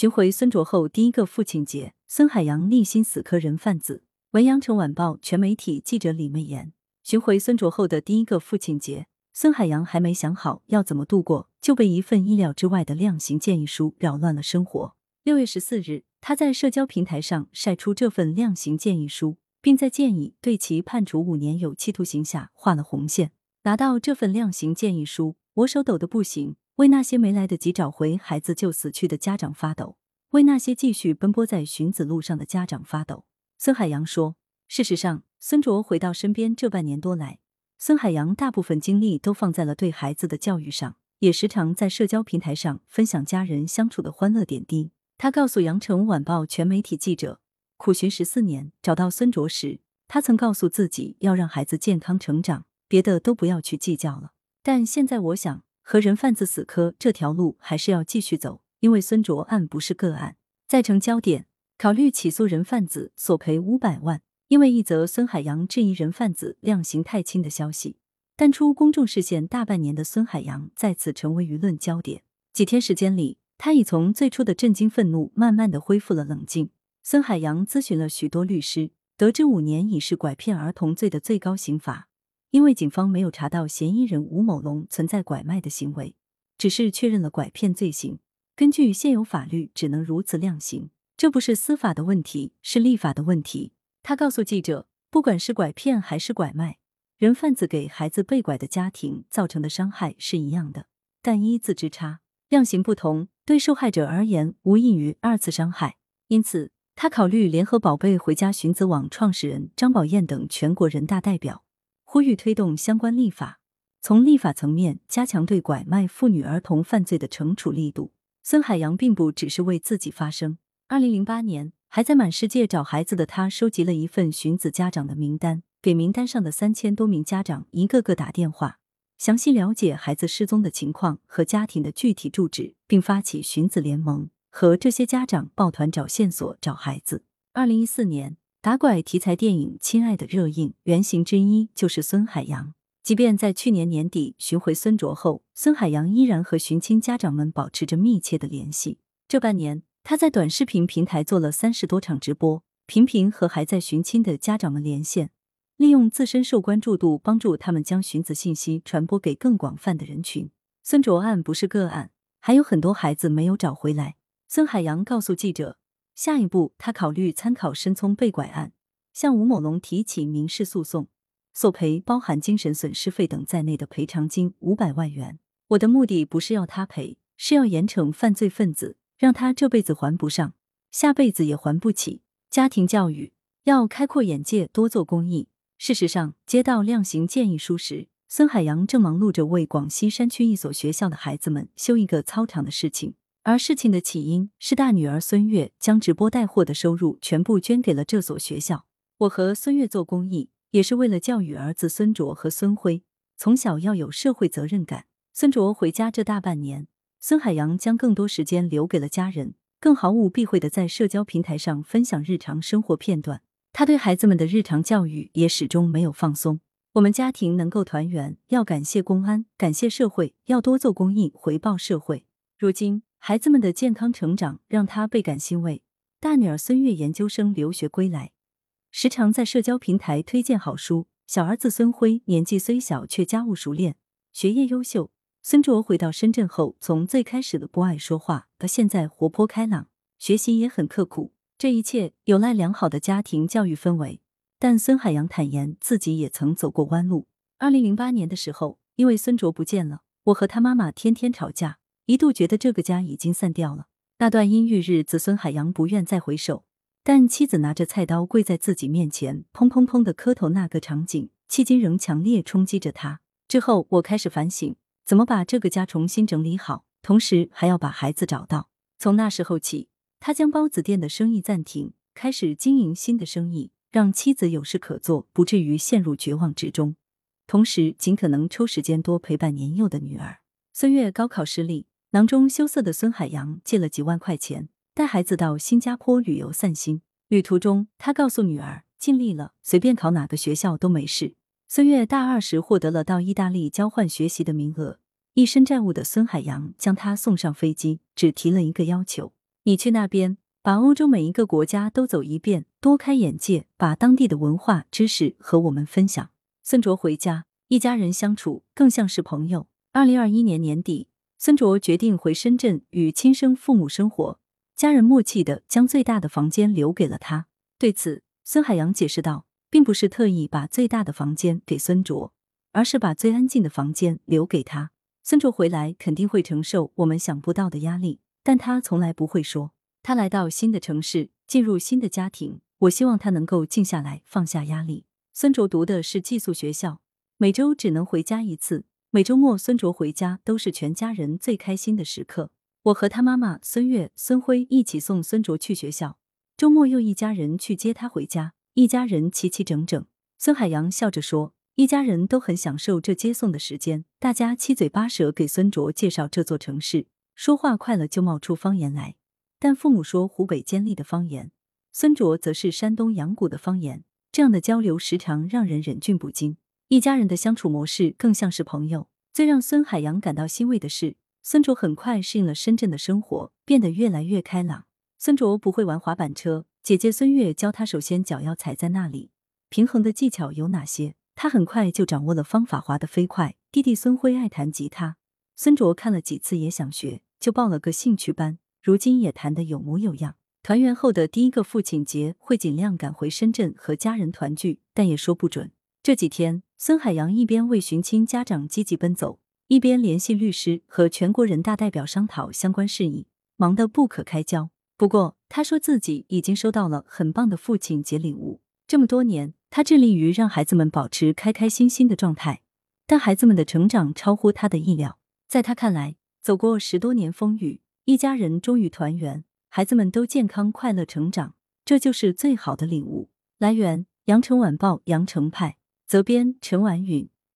寻回孙卓后第一个父亲节，孙海洋立心死磕人贩子。文阳城晚报全媒体记者李媚妍。寻回孙卓后的第一个父亲节，孙海洋还没想好要怎么度过，就被一份意料之外的量刑建议书扰乱了生活。六月十四日，他在社交平台上晒出这份量刑建议书，并在建议对其判处五年有期徒刑下画了红线。拿到这份量刑建议书，我手抖得不行，为那些没来得及找回孩子就死去的家长发抖，为那些继续奔波在寻子路上的家长发抖。孙海洋说：“事实上，孙卓回到身边这半年多来，孙海洋大部分精力都放在了对孩子的教育上，也时常在社交平台上分享家人相处的欢乐点滴。”他告诉羊城晚报全媒体记者：“苦寻十四年，找到孙卓时，他曾告诉自己要让孩子健康成长，别的都不要去计较了。但现在我想，和人贩子死磕这条路还是要继续走，因为孙卓案不是个案。”再成焦点，考虑起诉人贩子，索赔五百万。因为一则孙海洋质疑人贩子量刑太轻的消息，淡出公众视线大半年的孙海洋再次成为舆论焦点。几天时间里。他已从最初的震惊、愤怒，慢慢的恢复了冷静。孙海洋咨询了许多律师，得知五年已是拐骗儿童罪的最高刑罚。因为警方没有查到嫌疑人吴某龙存在拐卖的行为，只是确认了拐骗罪行。根据现有法律，只能如此量刑。这不是司法的问题，是立法的问题。他告诉记者，不管是拐骗还是拐卖，人贩子给孩子被拐的家庭造成的伤害是一样的，但一字之差，量刑不同。对受害者而言，无异于二次伤害。因此，他考虑联合宝贝回家寻子网创始人张宝燕等全国人大代表，呼吁推动相关立法，从立法层面加强对拐卖妇女儿童犯罪的惩处力度。孙海洋并不只是为自己发声。二零零八年，还在满世界找孩子的他，收集了一份寻子家长的名单，给名单上的三千多名家长一个个打电话。详细了解孩子失踪的情况和家庭的具体住址，并发起寻子联盟，和这些家长抱团找线索、找孩子。二零一四年，打拐题材电影《亲爱的》热映，原型之一就是孙海洋。即便在去年年底寻回孙卓后，孙海洋依然和寻亲家长们保持着密切的联系。这半年，他在短视频平台做了三十多场直播，频频和还在寻亲的家长们连线。利用自身受关注度，帮助他们将寻子信息传播给更广泛的人群。孙卓案不是个案，还有很多孩子没有找回来。孙海洋告诉记者，下一步他考虑参考申聪被拐案，向吴某龙提起民事诉讼，索赔包含精神损失费等在内的赔偿金五百万元。我的目的不是要他赔，是要严惩犯罪分子，让他这辈子还不上，下辈子也还不起。家庭教育要开阔眼界，多做公益。事实上，接到量刑建议书时，孙海洋正忙碌着为广西山区一所学校的孩子们修一个操场的事情。而事情的起因是大女儿孙悦将直播带货的收入全部捐给了这所学校。我和孙悦做公益，也是为了教育儿子孙卓和孙辉从小要有社会责任感。孙卓回家这大半年，孙海洋将更多时间留给了家人，更毫无避讳的在社交平台上分享日常生活片段。他对孩子们的日常教育也始终没有放松。我们家庭能够团圆，要感谢公安，感谢社会，要多做公益，回报社会。如今，孩子们的健康成长让他倍感欣慰。大女儿孙悦研究生留学归来，时常在社交平台推荐好书。小儿子孙辉年纪虽小，却家务熟练，学业优秀。孙卓回到深圳后，从最开始的不爱说话，到现在活泼开朗，学习也很刻苦。这一切有赖良好的家庭教育氛围，但孙海洋坦言自己也曾走过弯路。二零零八年的时候，因为孙卓不见了，我和他妈妈天天吵架，一度觉得这个家已经散掉了。那段阴郁日子，孙海洋不愿再回首，但妻子拿着菜刀跪在自己面前，砰砰砰的磕头，那个场景迄今仍强烈冲击着他。之后，我开始反省，怎么把这个家重新整理好，同时还要把孩子找到。从那时候起。他将包子店的生意暂停，开始经营新的生意，让妻子有事可做，不至于陷入绝望之中。同时，尽可能抽时间多陪伴年幼的女儿。孙悦高考失利，囊中羞涩的孙海洋借了几万块钱，带孩子到新加坡旅游散心。旅途中，他告诉女儿，尽力了，随便考哪个学校都没事。孙悦大二时获得了到意大利交换学习的名额，一身债务的孙海洋将他送上飞机，只提了一个要求。你去那边，把欧洲每一个国家都走一遍，多开眼界，把当地的文化知识和我们分享。孙卓回家，一家人相处更像是朋友。二零二一年年底，孙卓决定回深圳与亲生父母生活，家人默契的将最大的房间留给了他。对此，孙海洋解释道，并不是特意把最大的房间给孙卓，而是把最安静的房间留给他。孙卓回来肯定会承受我们想不到的压力，但他从来不会说。他来到新的城市，进入新的家庭，我希望他能够静下来，放下压力。孙卓读的是寄宿学校，每周只能回家一次。每周末，孙卓回家都是全家人最开心的时刻。我和他妈妈孙悦、孙辉一起送孙卓去学校，周末又一家人去接他回家，一家人齐齐整整。孙海洋笑着说：“一家人都很享受这接送的时间，大家七嘴八舌给孙卓介绍这座城市，说话快了就冒出方言来。但父母说湖北监利的方言，孙卓则是山东阳谷的方言，这样的交流时常让人忍俊不禁。”一家人的相处模式更像是朋友。最让孙海洋感到欣慰的是，孙卓很快适应了深圳的生活，变得越来越开朗。孙卓不会玩滑板车，姐姐孙悦教他，首先脚要踩在那里，平衡的技巧有哪些，他很快就掌握了方法，滑得飞快。弟弟孙辉爱弹吉他，孙卓看了几次也想学，就报了个兴趣班，如今也弹得有模有样。团圆后的第一个父亲节，会尽量赶回深圳和家人团聚，但也说不准。这几天，孙海洋一边为寻亲家长积极奔走，一边联系律师和全国人大代表商讨相关事宜，忙得不可开交。不过，他说自己已经收到了很棒的父亲节礼物。这么多年，他致力于让孩子们保持开开心心的状态，但孩子们的成长超乎他的意料。在他看来，走过十多年风雨，一家人终于团圆，孩子们都健康快乐成长，这就是最好的礼物。来源：羊城晚报羊城派。责编：陈婉允。